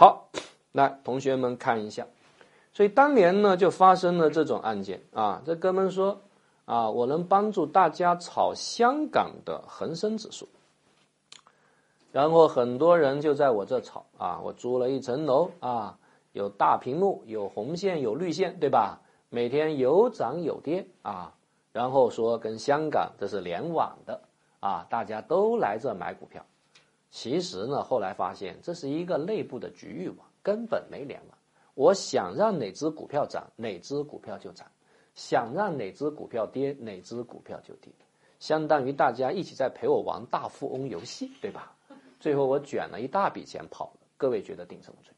好，来，同学们看一下。所以当年呢，就发生了这种案件啊。这哥们说啊，我能帮助大家炒香港的恒生指数。然后很多人就在我这炒啊，我租了一层楼啊，有大屏幕，有红线，有绿线，对吧？每天有涨有跌啊。然后说跟香港这是联网的啊，大家都来这买股票。其实呢，后来发现这是一个内部的局域网，根本没联网。我想让哪只股票涨，哪只股票就涨；想让哪只股票跌，哪只股票就跌。相当于大家一起在陪我玩大富翁游戏，对吧？最后我卷了一大笔钱跑了。各位觉得定什么罪？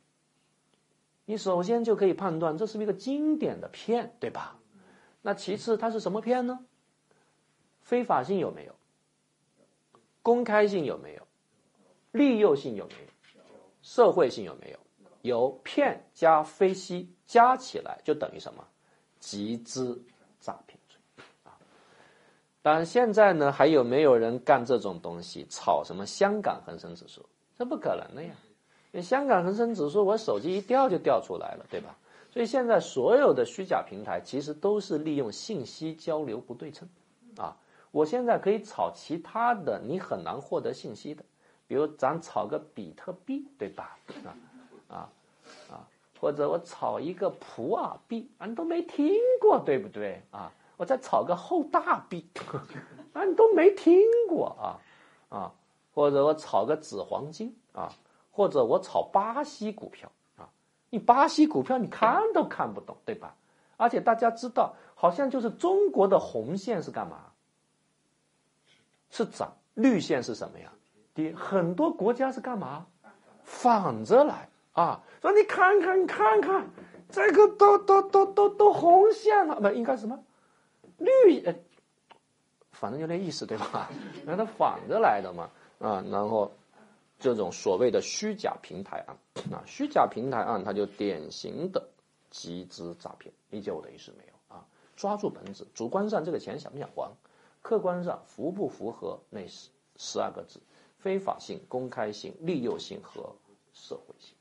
你首先就可以判断这是一个经典的骗，对吧？那其次它是什么骗呢？非法性有没有？公开性有没有？利诱性有没有？社会性有没有？有骗加非吸加起来就等于什么？集资诈骗罪啊！当然现在呢，还有没有人干这种东西？炒什么香港恒生指数？这不可能的呀！因为香港恒生指数，我手机一调就调出来了，对吧？所以现在所有的虚假平台其实都是利用信息交流不对称啊！我现在可以炒其他的，你很难获得信息的，比如咱炒个比特币，对吧？啊！啊啊，或者我炒一个普洱币，你都没听过，对不对啊？我再炒个后大币，啊，你都没听过啊啊，或者我炒个纸黄金啊，或者我炒巴西股票啊，你巴西股票你看都看不懂，对吧？而且大家知道，好像就是中国的红线是干嘛？是涨，绿线是什么呀？跌。很多国家是干嘛？反着来。啊，说你看看，你看看，这个都都都都都红线了，不应该什么绿？呃，反正有点意思，对吧？让它反着来的嘛，啊，然后这种所谓的虚假平台案，啊，虚假平台案，它就典型的集资诈骗，理解我的意思没有？啊，抓住本质，主观上这个钱想不想还，客观上符不符合那十十二个字：非法性、公开性、利诱性和社会性。